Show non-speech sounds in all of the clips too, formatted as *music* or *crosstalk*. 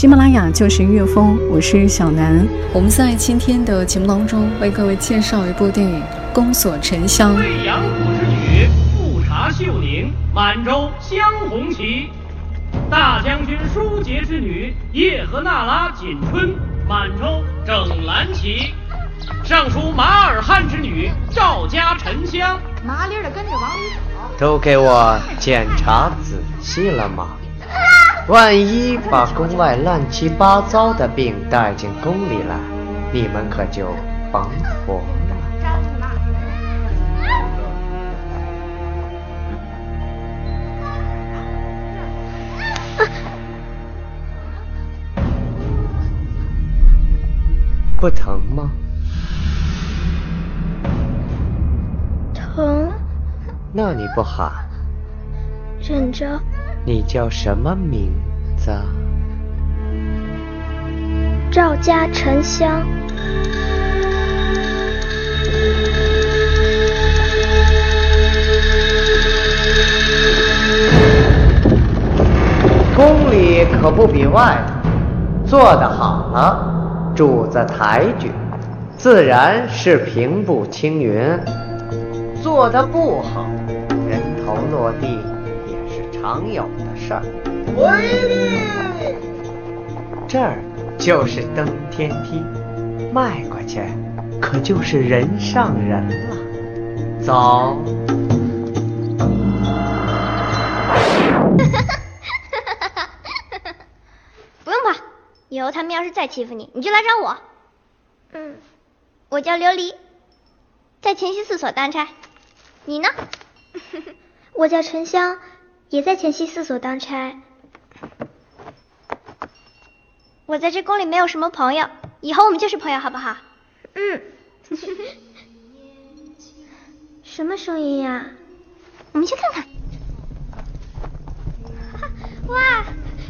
喜马拉雅就是音乐风，我是小南。我们在今天的节目当中为各位介绍一部电影《宫锁沉香》。贵阳谷之女，富察秀宁，满洲镶红旗；大将军舒杰之女，叶赫那拉锦春，满洲整蓝旗；尚书马尔罕之女，赵家沉香。麻利的跟着王里跑。都给我检查仔细了吗？万一把宫外乱七八糟的病带进宫里来，你们可就甭活了。不疼吗？疼。那你不喊？忍着。你叫什么名字？赵家沉香。宫里可不比外头，做得好了，主子抬举，自然是平步青云；做得不好，人头落地。常有的事儿。这儿就是登天梯，迈过去可就是人上人了。走。*laughs* 不用怕，以后他们要是再欺负你，你就来找我。嗯，我叫琉璃，在乾西四所当差。你呢？*laughs* 我叫沉香。也在前西四所当差，我在这宫里没有什么朋友，以后我们就是朋友，好不好？嗯。*laughs* 什么声音呀？我们去看看。*laughs* 哇，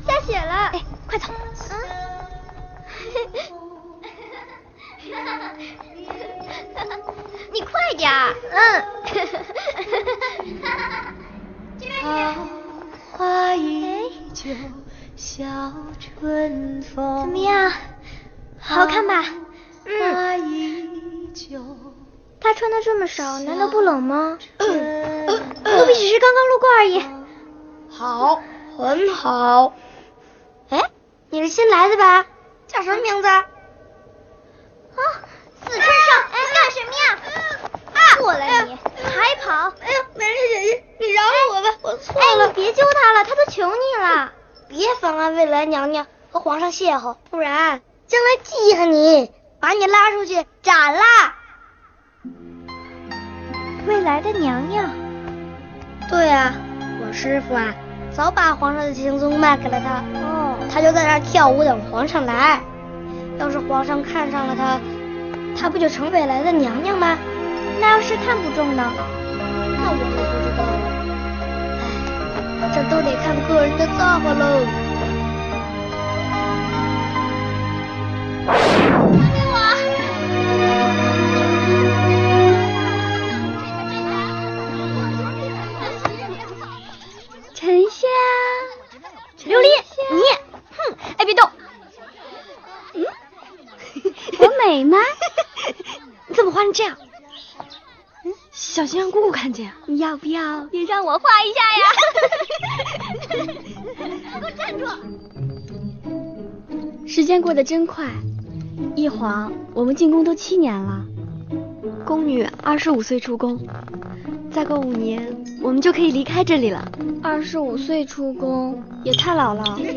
下雪了！哎，快走。*laughs* 嗯。你快点。嗯。桃花依旧笑春风。怎么样？好看吧？嗯。他穿的这么少，难道不冷吗？奴婢只是刚刚路过而已。好，很好。哎，你是新来的吧？叫什么名字？啊，四川少，哎，干什么呀？过来你，还跑？哎呀，美人姐姐，你饶了我吧，我错了。哎，你别揪他了，他都求你了。别妨碍未来娘娘和皇上邂逅，不然将来记恨你，把你拉出去斩了。未来的娘娘？对啊，我师傅啊，早把皇上的行踪卖给了他。哦，他就在那跳舞等皇上来。要是皇上看上了他，他不就成未来的娘娘吗？那要是看不中呢？那我可不知道了。哎，这都得看个人的造化喽。沉香，琉璃，你，哼，哎，别动。嗯，*laughs* 我美吗？你 *laughs* 怎么画成这样？嗯，小心让姑姑看见。你要不要也让我画一下呀？给我站住！时间过得真快，一晃我们进宫都七年了。宫女二十五岁出宫，再过五年我们就可以离开这里了。二十五岁出宫也太老了。别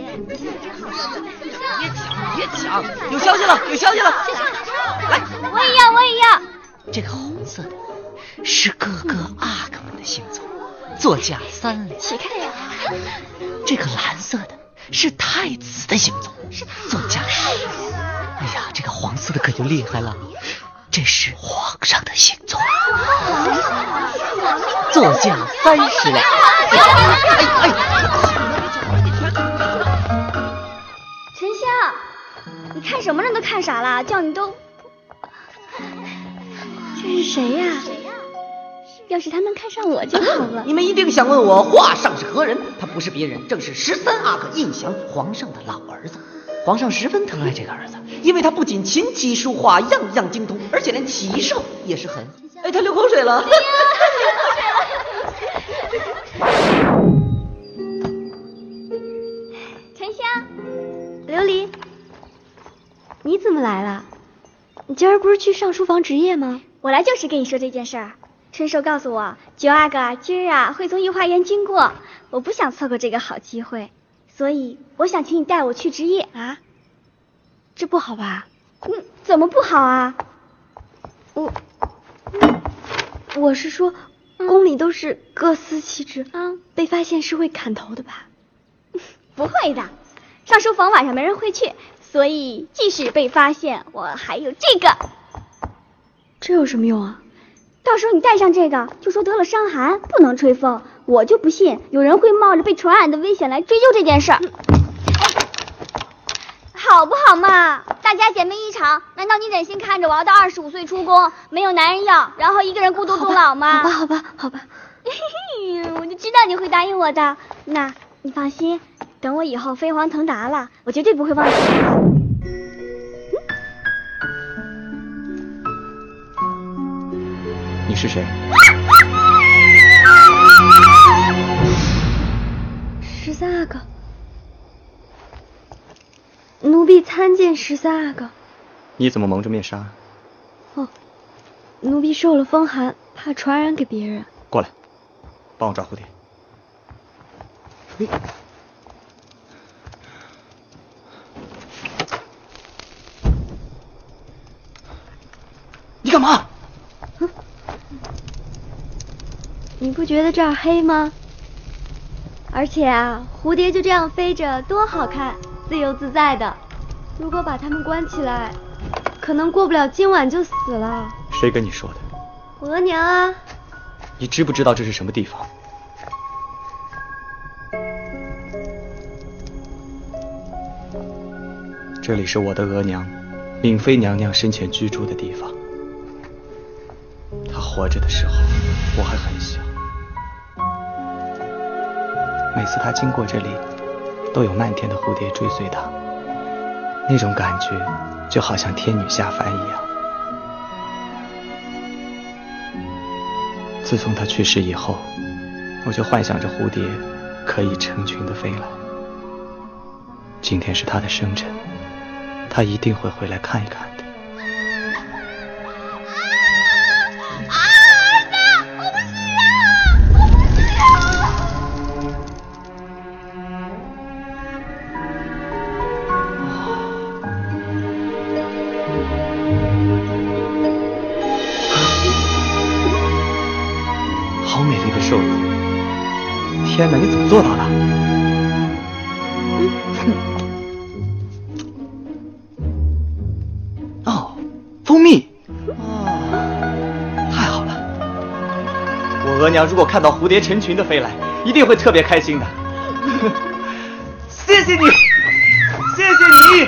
抢，别抢！有消息了，有消息了！来，我也要，我也要。这个红色的是哥哥阿哥们的行踪，座驾三里。起开呀！这个蓝色的是太子的行踪。是太子。驾驶。哎呀，这个黄色的可就厉害了，这是皇上的行踪。坐驾三十两。哎哎！沉香，你看什么人都看傻了，叫你都。这是谁呀？要是他能看上我就好了。你们一定想问我画上是何人？他不是别人，正是十三阿哥胤祥，皇上的老儿子。皇上十分疼爱这个儿子，因为他不仅琴棋书画样样精通，而且连骑射也是很……哎，他流口水了。沉香，琉璃，你怎么来了？你今儿不是去上书房值夜吗？我来就是跟你说这件事儿。春寿告诉我，九阿哥今儿啊会从御花园经过，我不想错过这个好机会，所以我想请你带我去值夜啊。这不好吧？嗯，怎么不好啊？我，我是说，宫里都是各司其职啊，被发现是会砍头的吧？*laughs* 不会的，上书房晚上没人会去，所以即使被发现，我还有这个。这有什么用啊？到时候你戴上这个，就说得了伤寒，不能吹风。我就不信有人会冒着被传染的危险来追究这件事儿，好不好嘛？大家姐妹一场，难道你忍心看着我要到二十五岁出宫，没有男人要，然后一个人孤独终老吗？好吧，好吧，好吧。我就知道你会答应我的。那你放心，等我以后飞黄腾达了，我绝对不会忘记你。是谁？十三阿哥，奴婢参见十三阿哥。你怎么蒙着面纱？哦，奴婢受了风寒，怕传染给别人。过来，帮我抓蝴蝶。你干嘛？你不觉得这儿黑吗？而且啊，蝴蝶就这样飞着，多好看，自由自在的。如果把它们关起来，可能过不了今晚就死了。谁跟你说的？额娘啊。你知不知道这是什么地方？这里是我的额娘，敏妃娘娘生前居住的地方。她活着的时候，我还很小。每次他经过这里，都有漫天的蝴蝶追随他，那种感觉就好像天女下凡一样。自从他去世以后，我就幻想着蝴蝶可以成群的飞来。今天是他的生辰，他一定会回来看一看。那，你怎么做到的？哦，蜂蜜。哦，太好了！我额娘如果看到蝴蝶成群的飞来，一定会特别开心的。谢谢你，谢谢你。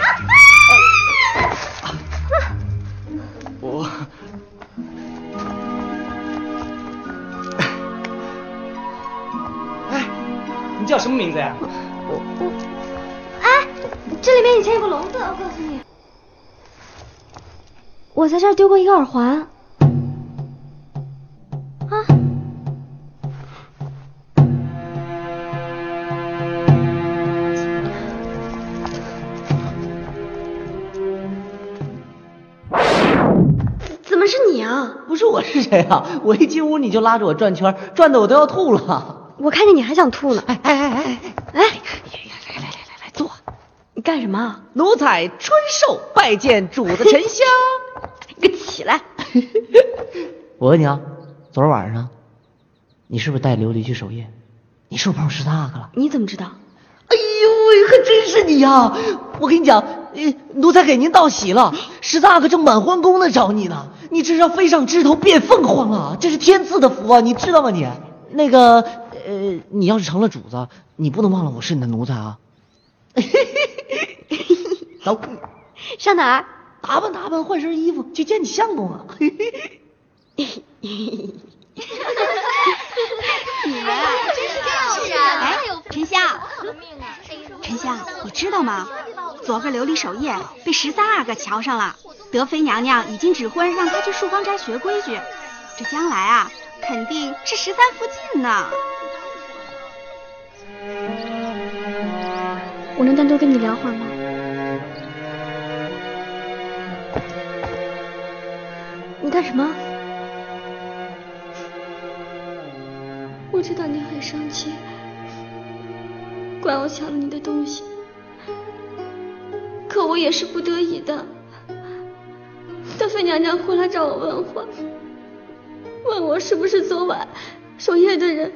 我在这儿丢过一个耳环。啊，怎么是你啊？不是我是谁啊？我一进屋你就拉着我转圈，转的我都要吐了。我看见你还想吐呢！哎哎哎哎哎！来来来来来坐，你干什么？奴才春寿拜见主子沉香。*laughs* 你给起来！*laughs* 我问你啊，昨儿晚上你是不是带琉璃去守夜？你是不是碰十三阿哥了？你怎么知道？哎呦喂，还真是你呀！我跟你讲，呃，奴才给您道喜了，十三阿哥正满皇宫呢找你呢，你这是要飞上枝头变凤凰了，这是天赐的福啊，你知道吗你？那个，呃，你要是成了主子，你不能忘了我是你的奴才啊。*laughs* 走，上哪儿？打扮打扮，换身衣服去见你相公啊。你们啊，真是漂亮！哎，沉香，沉香，你知道吗？昨个琉璃守夜被十三阿哥瞧上了，德妃娘娘已经指婚让他去漱芳斋学规矩，这将来啊，肯定是十三福晋呢。我能单独跟你聊会儿吗？你干什么？我知道你很生气，怪我抢了你的东西，可我也是不得已的。德妃娘娘回来找我问话，问我是不是昨晚守夜的人，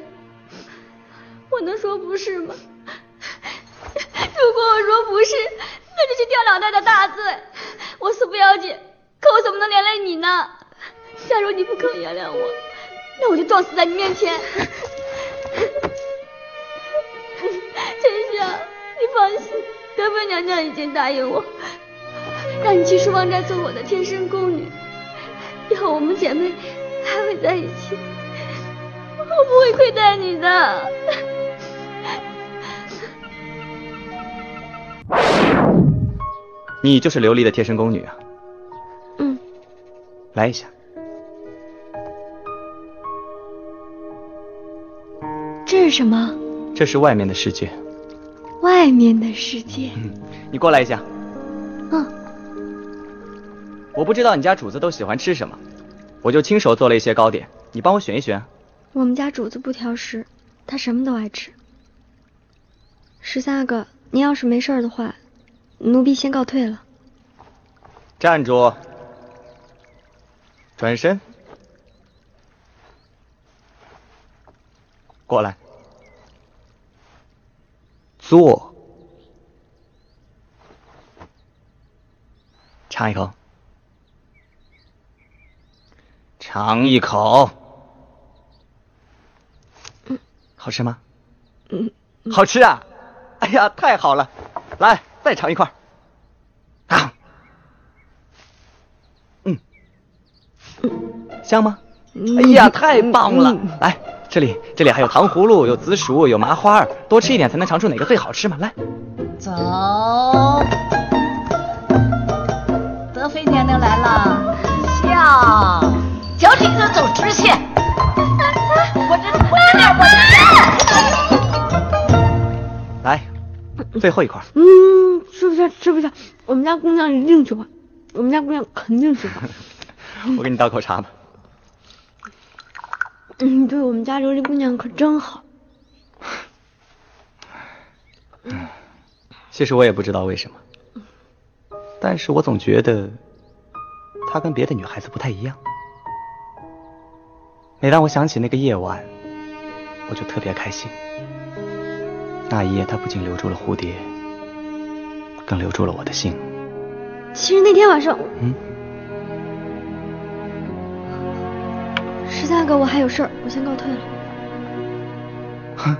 我能说不是吗？如果我说不是，那就是掉脑袋的大罪。我死不要紧，可我怎么能连累你呢？假如你不肯原谅我，那我就撞死在你面前。*laughs* 陈香，你放心，德妃娘娘已经答应我，让你去书房斋做我的贴身宫女。以后我们姐妹还会在一起，我不会亏待你的。你就是琉璃的贴身宫女啊？嗯。来一下。是什么？这是外面的世界。外面的世界。嗯，你过来一下。嗯。我不知道你家主子都喜欢吃什么，我就亲手做了一些糕点，你帮我选一选。我们家主子不挑食，他什么都爱吃。十三阿哥，您要是没事的话，奴婢先告退了。站住！转身。过来，坐，尝一口，尝一口，好吃吗？嗯，好吃啊！哎呀，太好了！来，再尝一块。啊，嗯，香吗？哎呀，太棒了！来。这里，这里还有糖葫芦，有紫薯，有麻花，多吃一点才能尝出哪个最好吃嘛！来，走，德妃娘娘来了，笑，脚底子走直线，我这我这点我这来，最后一块。嗯，吃不下，吃不下，我们家姑娘一定喜欢，我们家姑娘肯定喜欢。*laughs* 我给你倒口茶吧。嗯，对我们家琉璃姑娘可真好。其实我也不知道为什么，但是我总觉得她跟别的女孩子不太一样。每当我想起那个夜晚，我就特别开心。那一夜，她不仅留住了蝴蝶，更留住了我的心。其实那天晚上，嗯。十三哥，我还有事儿，我先告退了。哼，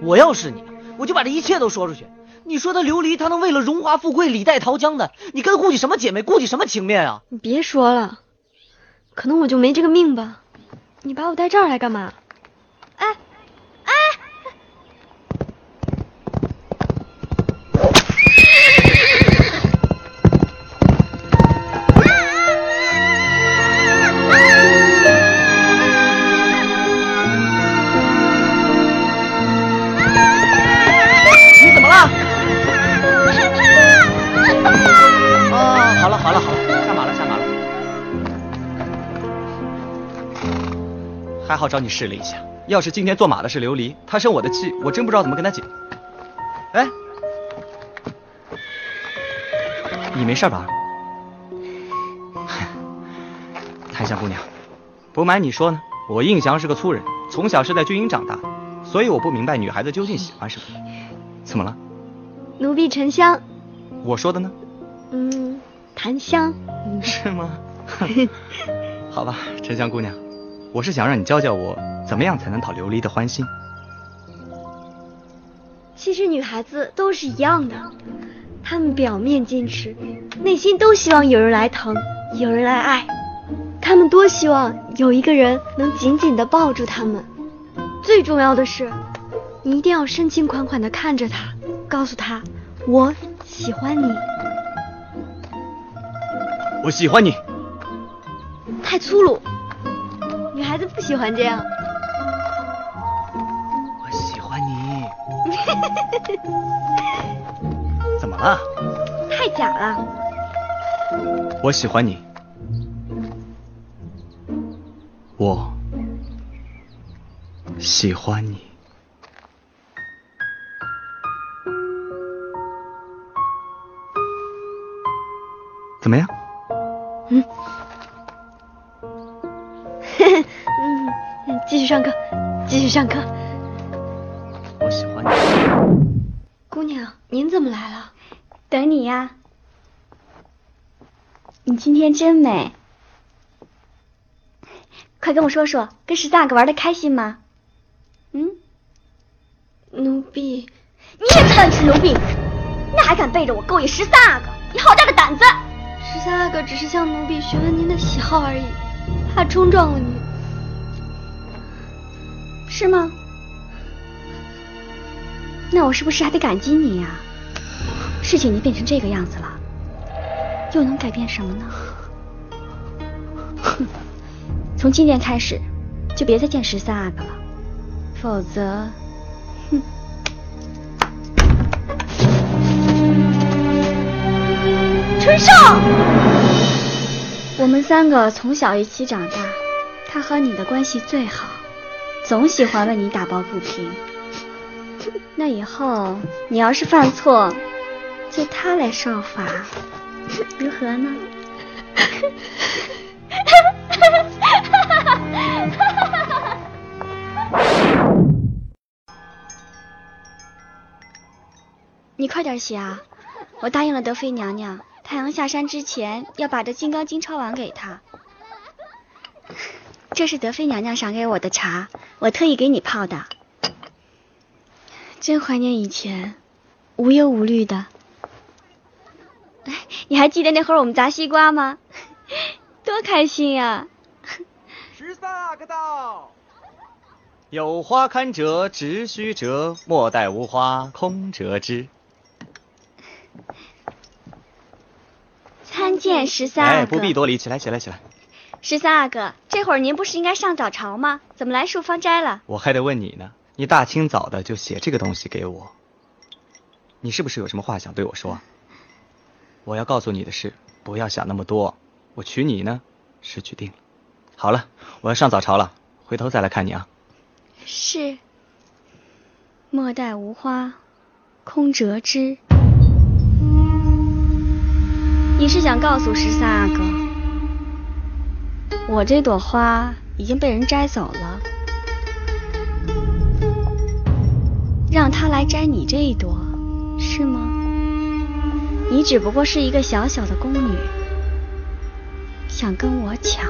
我要是你，我就把这一切都说出去。你说他琉璃，他能为了荣华富贵李代桃僵的？你跟顾忌什么姐妹，顾忌什么情面啊？你别说了，可能我就没这个命吧。你把我带这儿来干嘛？好找你试了一下，要是今天坐马的是琉璃，她生我的气，我真不知道怎么跟她解。哎，你没事吧？*laughs* 檀香姑娘，不瞒你说呢，我印祥是个粗人，从小是在军营长大，所以我不明白女孩子究竟喜欢什么。怎么了？奴婢沉香。我说的呢？嗯，檀香。是吗？*laughs* 好吧，沉香姑娘，我是想让你教教我，怎么样才能讨琉璃的欢心。其实女孩子都是一样的，她们表面矜持，内心都希望有人来疼，有人来爱。她们多希望有一个人能紧紧地抱住她们。最重要的是，你一定要深情款款地看着她，告诉她我喜欢你。我喜欢你。太粗鲁，女孩子不喜欢这样。我喜欢你。*laughs* 怎么了？太假了。我喜欢你。我喜欢你。怎么样？上课，继续上课。我喜欢你。姑娘，您怎么来了？等你呀。你今天真美。快跟我说说，跟十三阿哥玩的开心吗？嗯？奴婢，你也知道你是奴婢，那还敢背着我勾引十三阿哥？你好大的胆子！十三阿哥只是向奴婢询问您的喜好而已，怕冲撞了你。是吗？那我是不是还得感激你呀？事情已经变成这个样子了，又能改变什么呢？哼！从今天开始，就别再见十三阿哥了，否则，哼！春少，我们三个从小一起长大，他和你的关系最好，总喜欢为你打抱不平。那以后你要是犯错，就他来受罚，如何呢？*laughs* 你快点写啊！我答应了德妃娘娘，太阳下山之前要把这《金刚经》抄完给她。这是德妃娘娘赏给我的茶，我特意给你泡的。真怀念以前，无忧无虑的。你还记得那会儿我们砸西瓜吗？多开心呀！十三阿哥到，有花堪折直须折，莫待无花空折枝。参见十三阿哥。哎，不必多礼，起来，起来，起来。十三阿哥，这会儿您不是应该上早朝吗？怎么来漱芳斋了？我还得问你呢，你大清早的就写这个东西给我，你是不是有什么话想对我说？我要告诉你的是，不要想那么多。我娶你呢，是娶定了。好了，我要上早朝了，回头再来看你啊。是。莫待无花空折枝。你是想告诉十三阿哥，我这朵花已经被人摘走了，让他来摘你这一朵，是吗？你只不过是一个小小的宫女，想跟我抢，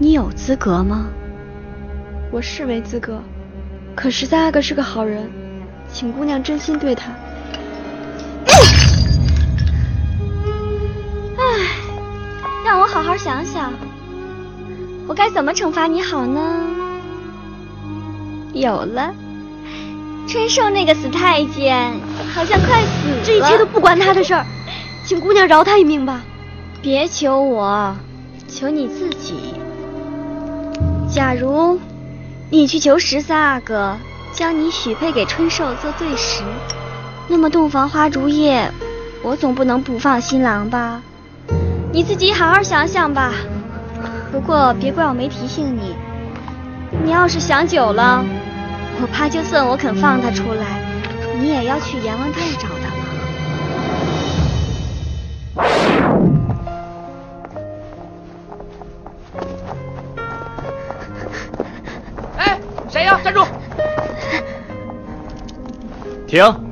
你有资格吗？我是没资格，可十三阿哥是个好人，请姑娘真心对他。好好想想，我该怎么惩罚你好呢？有了，春寿那个死太监好像快死了，这一切都不关他的事儿，请姑娘饶他一命吧。别求我，求你自己。假如你去求十三阿哥将你许配给春寿做对食，那么洞房花烛夜，我总不能不放新郎吧？你自己好好想想吧，不过别怪我没提醒你。你要是想久了，我怕就算我肯放他出来，你也要去阎王殿找他了。哎，谁呀？站住！*laughs* 停。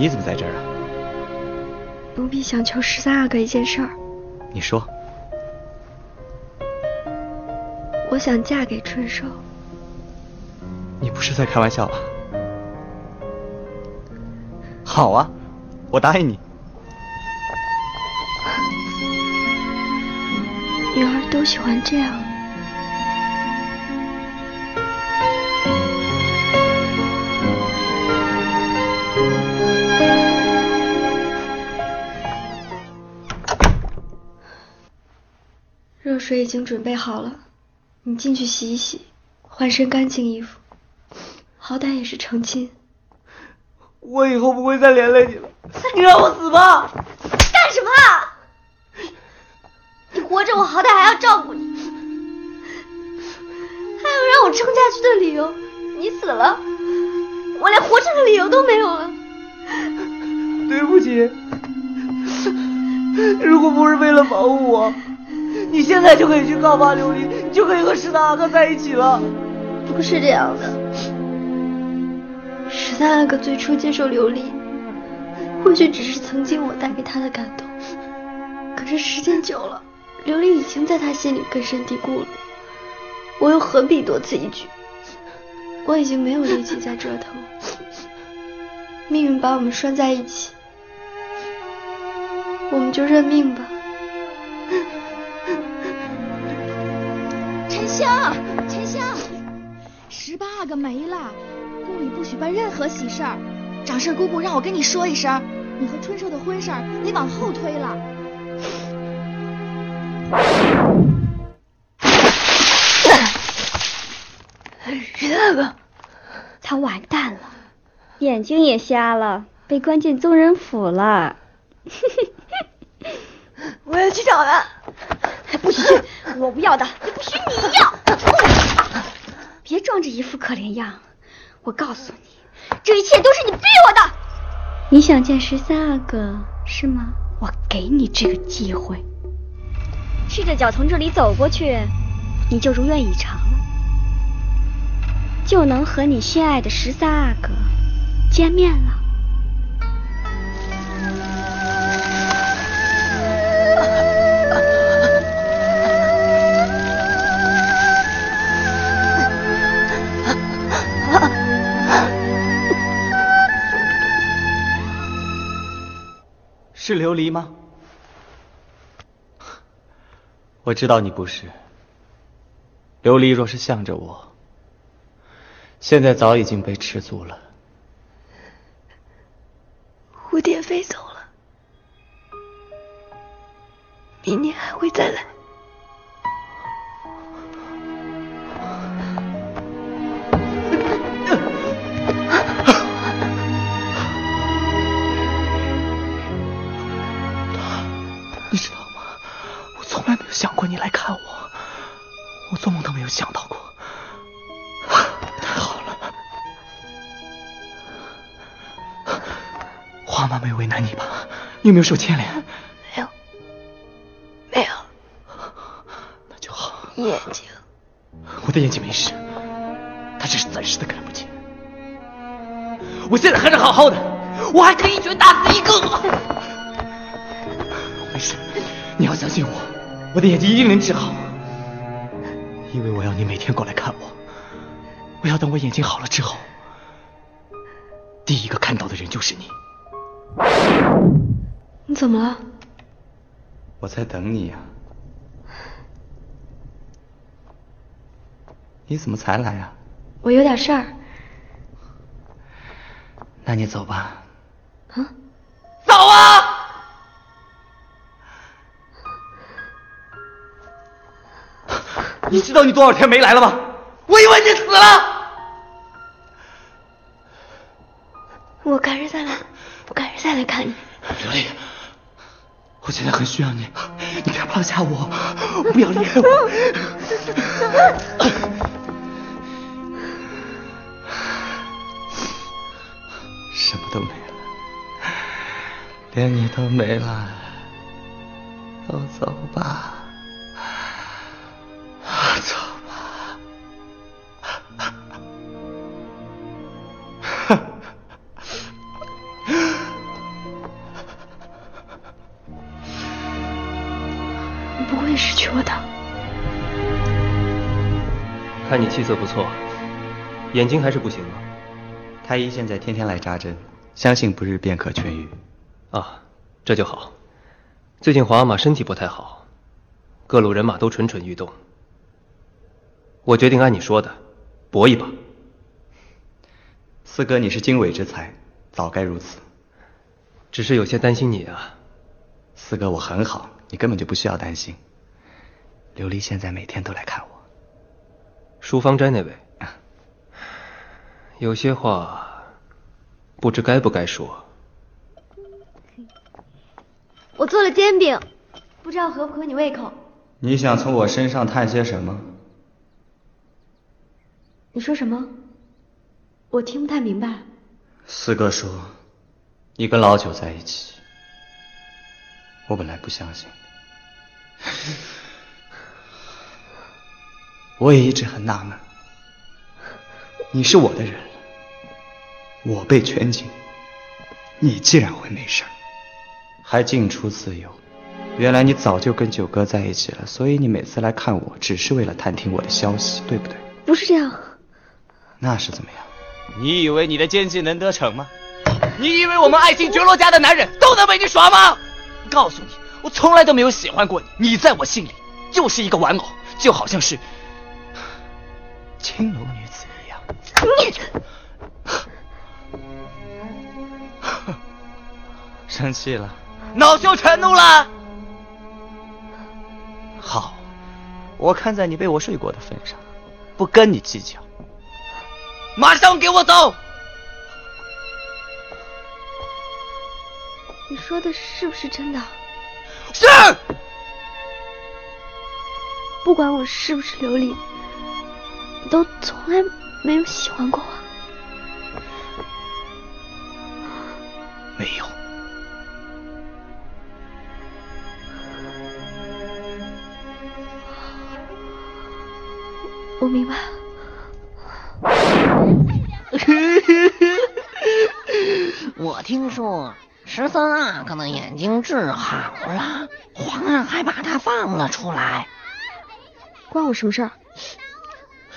你怎么在这儿啊？奴婢想求十三阿哥一件事儿。你说。我想嫁给春寿。你不是在开玩笑吧？好啊，我答应你。女儿都喜欢这样。水已经准备好了，你进去洗一洗，换身干净衣服，好歹也是成亲。我以后不会再连累你了，你让我死吧！干什么？你活着，我好歹还要照顾你，还有让我撑下去的理由。你死了，我连活着的理由都没有了。对不起，如果不是为了保护我，你现在就可以去告发琉璃，你就可以和十三阿哥在一起了。不是这样的，十三阿哥最初接受琉璃，或许只是曾经我带给他的感动，可是时间久了，琉璃已经在他心里根深蒂固了。我又何必多此一举？我已经没有力气再折腾了。命运把我们拴在一起，我们就认命吧。香，沉香，十八阿哥没了，宫里不许办任何喜事儿。掌事姑姑让我跟你说一声，你和春寿的婚事儿得往后推了。十阿哥，他完蛋了，眼睛也瞎了，被关进宗人府了。*laughs* 我要去找他。不许，我不要的，也不许你要。别装着一副可怜样，我告诉你，这一切都是你逼我的。你想见十三阿哥是吗？我给你这个机会，赤着脚从这里走过去，你就如愿以偿了，就能和你心爱的十三阿哥见面了。是琉璃吗？我知道你不是。琉璃若是向着我，现在早已经被吃足了。蝴蝶飞走了，明年还会再来。想到过。太好了，花妈没有为难你吧？你有没有受牵连？没有，没有。那就好。眼睛，我的眼睛没事，他只是暂时的看不见。我现在还是好好的，我还可以一拳打死一个。没事，你要相信我，我的眼睛一定能治好。因为我要你每天过来看我，我要等我眼睛好了之后，第一个看到的人就是你。你怎么了？我在等你呀、你怎么才来啊？我有点事儿。那你走吧。啊？走啊！你知道你多少天没来了吗？我以为你死了。我改日再来，我改日再来看你。琉璃，我现在很需要你，你别抛下我，不要离开我。什么都没了，连你都没了，都走吧。看你气色不错，眼睛还是不行吗？太医现在天天来扎针，相信不日便可痊愈。啊，这就好。最近皇阿玛身体不太好，各路人马都蠢蠢欲动。我决定按你说的，搏一把。四哥，你是经纬之才，早该如此。只是有些担心你啊。四哥，我很好，你根本就不需要担心。琉璃现在每天都来看我。书芳斋那位，有些话不知该不该说。我做了煎饼，不知道合不合你胃口。你想从我身上探些什么？你说什么？我听不太明白。四哥说，你跟老九在一起。我本来不相信，我也一直很纳闷。你是我的人，我被圈禁，你竟然会没事还进出自由。原来你早就跟九哥在一起了，所以你每次来看我，只是为了探听我的消息，对不对？不是这样。那是怎么样？你以为你的奸计能得逞吗？你以为我们爱新觉罗家的男人都能被你耍吗？告诉你，我从来都没有喜欢过你，你在我心里就是一个玩偶，就好像是青楼女子一样。你 *laughs* 生气了？恼羞成怒了？好，我看在你被我睡过的份上，不跟你计较。马上给我走！你说的是不是真的？是。不管我是不是琉璃，你都从来没有喜欢过我。没有。我明白。*laughs* 我听说十三阿哥的眼睛治好了，皇上还把他放了出来。关我什么事儿？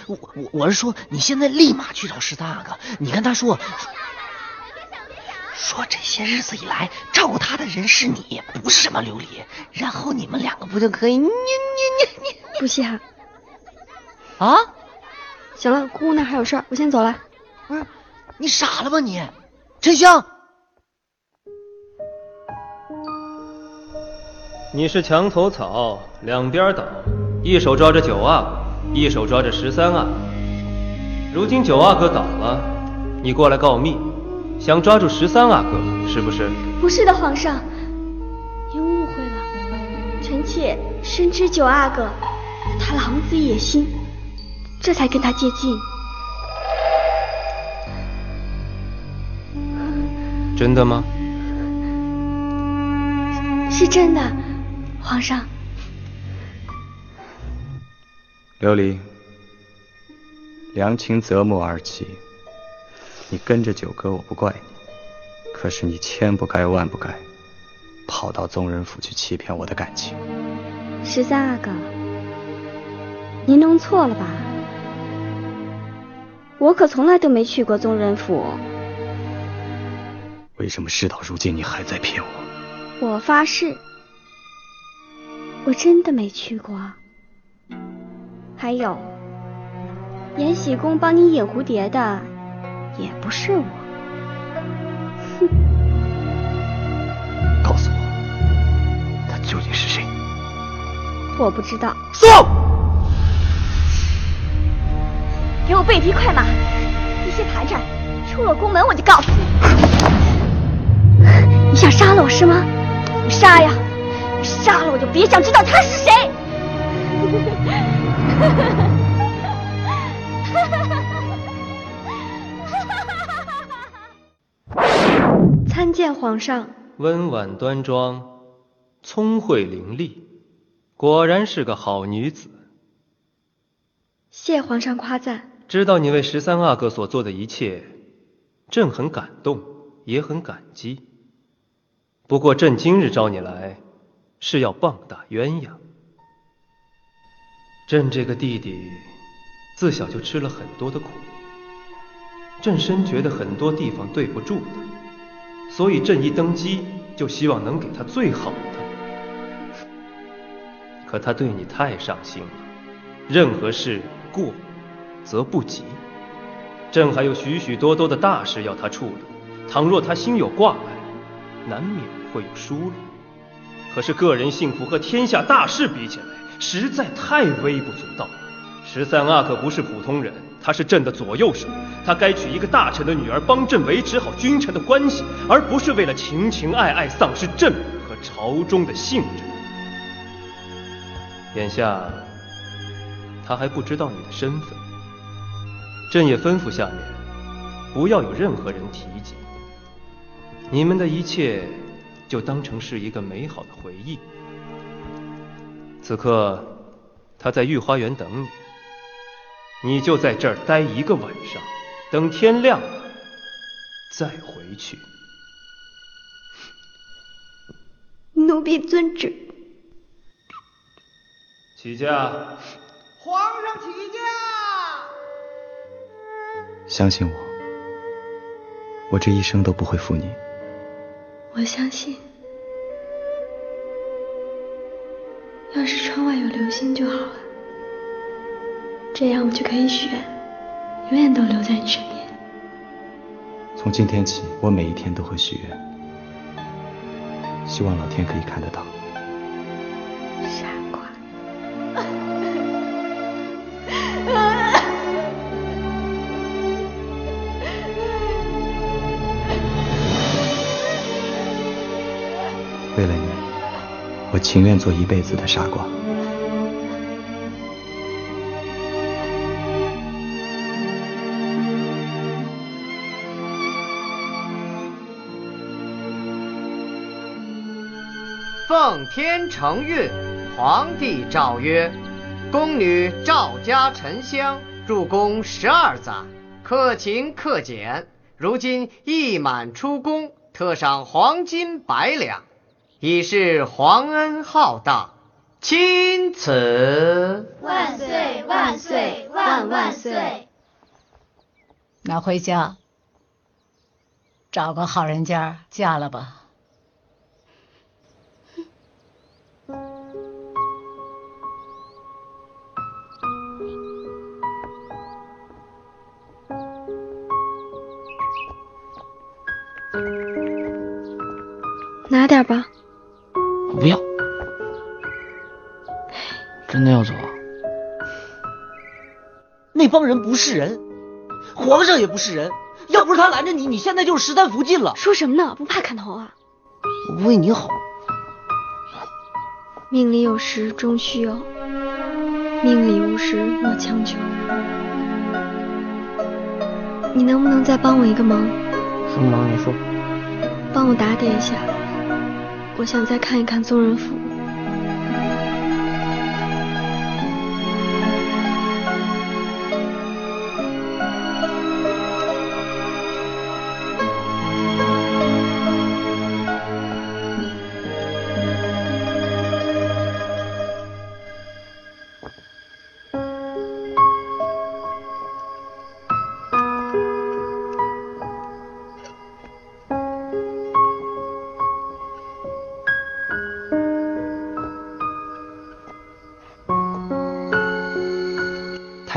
我我我是说，你现在立马去找十三阿哥，你跟他说，说这些日子以来照顾他的人是你，不是什么琉璃，然后你们两个不就可以？你你你你不稀罕。啊？行了，姑姑那还有事儿，我先走了。不是，你傻了吧你？沉香，你是墙头草，两边倒，一手抓着九阿哥，一手抓着十三阿哥。如今九阿哥倒了，你过来告密，想抓住十三阿哥，是不是？不是的，皇上，您误会了。臣妾深知九阿哥，他狼子野心。这才跟他接近。真的吗？是真的，皇上。琉璃，良禽择木而栖。你跟着九哥，我不怪你，可是你千不该万不该，跑到宗人府去欺骗我的感情。十三阿哥，您弄错了吧？我可从来都没去过宗人府。为什么事到如今你还在骗我？我发誓，我真的没去过。还有，延禧宫帮你引蝴蝶的也不是我。哼！告诉我，他究竟是谁？我不知道。说！给我备匹快马，一些盘缠，出了宫门我就告诉你。*laughs* 你想杀了我是吗？你杀呀！你杀了我就别想知道他是谁。*laughs* 参见皇上。温婉端庄，聪慧伶俐，果然是个好女子。谢皇上夸赞。知道你为十三阿哥所做的一切，朕很感动，也很感激。不过朕今日召你来，是要棒打鸳鸯。朕这个弟弟，自小就吃了很多的苦，朕深觉得很多地方对不住他，所以朕一登基就希望能给他最好的。可他对你太上心了，任何事过则不及。朕还有许许多多的大事要他处理，倘若他心有挂碍，难免会有疏漏。可是个人幸福和天下大事比起来，实在太微不足道。十三阿可不是普通人，他是朕的左右手，他该娶一个大臣的女儿，帮朕维持好君臣的关系，而不是为了情情爱爱丧失朕和朝中的信任。眼下他还不知道你的身份，朕也吩咐下面不要有任何人提及。你们的一切就当成是一个美好的回忆。此刻他在御花园等你，你就在这儿待一个晚上，等天亮了再回去。奴婢遵旨。起驾。皇上起驾。相信我，我这一生都不会负你。我相信，要是窗外有流星就好了，这样我就可以许愿，永远都留在你身边。从今天起，我每一天都会许愿，希望老天可以看得到。傻情愿做一辈子的傻瓜。奉天承运，皇帝诏曰：宫女赵家沉香入宫十二载，克勤克俭，如今一满出宫，特赏黄金百两。以示皇恩浩荡，钦此。万岁万岁万万岁！那回家，找个好人家嫁了吧。拿点吧。我不要，真的要走啊？那帮人不是人，皇上也不是人。要不是他拦着你，你现在就是十三福晋了。说什么呢？不怕砍头啊？我为你好。命里有时终须有，命里无时莫强求。你能不能再帮我一个忙？什么忙？你说。帮我打点一下。我想再看一看宗人府。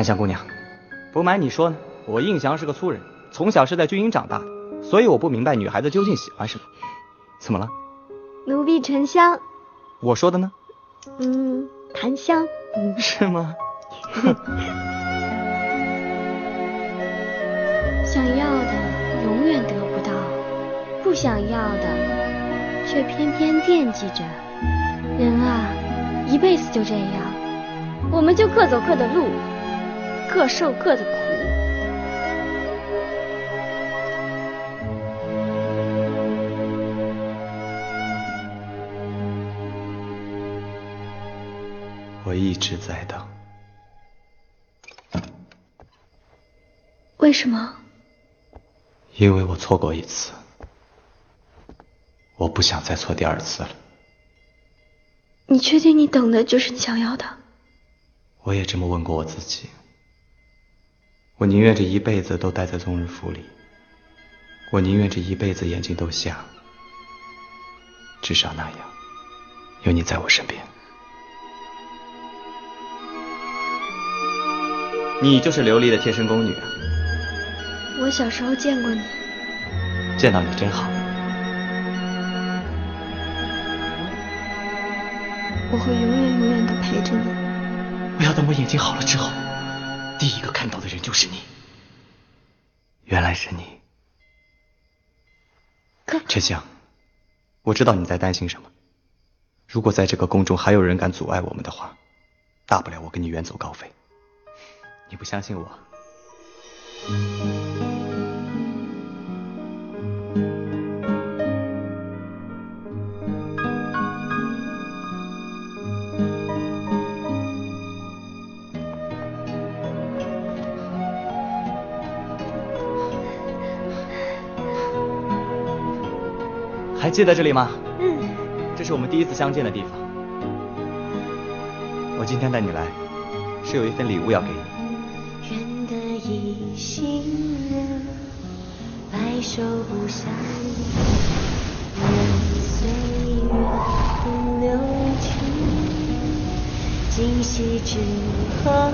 香姑娘，不瞒你说呢，我应祥是个粗人，从小是在军营长大的，所以我不明白女孩子究竟喜欢什么。怎么了？奴婢沉香。我说的呢？嗯，檀香。嗯，是吗？*laughs* 想要的永远得不到，不想要的却偏偏惦记着。人啊，一辈子就这样，我们就各走各的路。各受各的苦。我一直在等。为什么？因为我错过一次，我不想再错第二次了。你确定你等的就是你想要的？我也这么问过我自己。我宁愿这一辈子都待在宗人府里，我宁愿这一辈子眼睛都瞎，至少那样有你在我身边。你就是琉璃的贴身宫女啊！我小时候见过你，见到你真好。我会永远永远的陪着你。我要等我眼睛好了之后，第一个看到的人就是你。原来是你，可沉香，我知道你在担心什么。如果在这个宫中还有人敢阻碍我们的话，大不了我跟你远走高飞。你不相信我？记得这里吗？嗯，这是我们第一次相见的地方。我今天带你来，是有一份礼物要给你。愿得一心人，白首不相离，任岁月风流去，今夕之何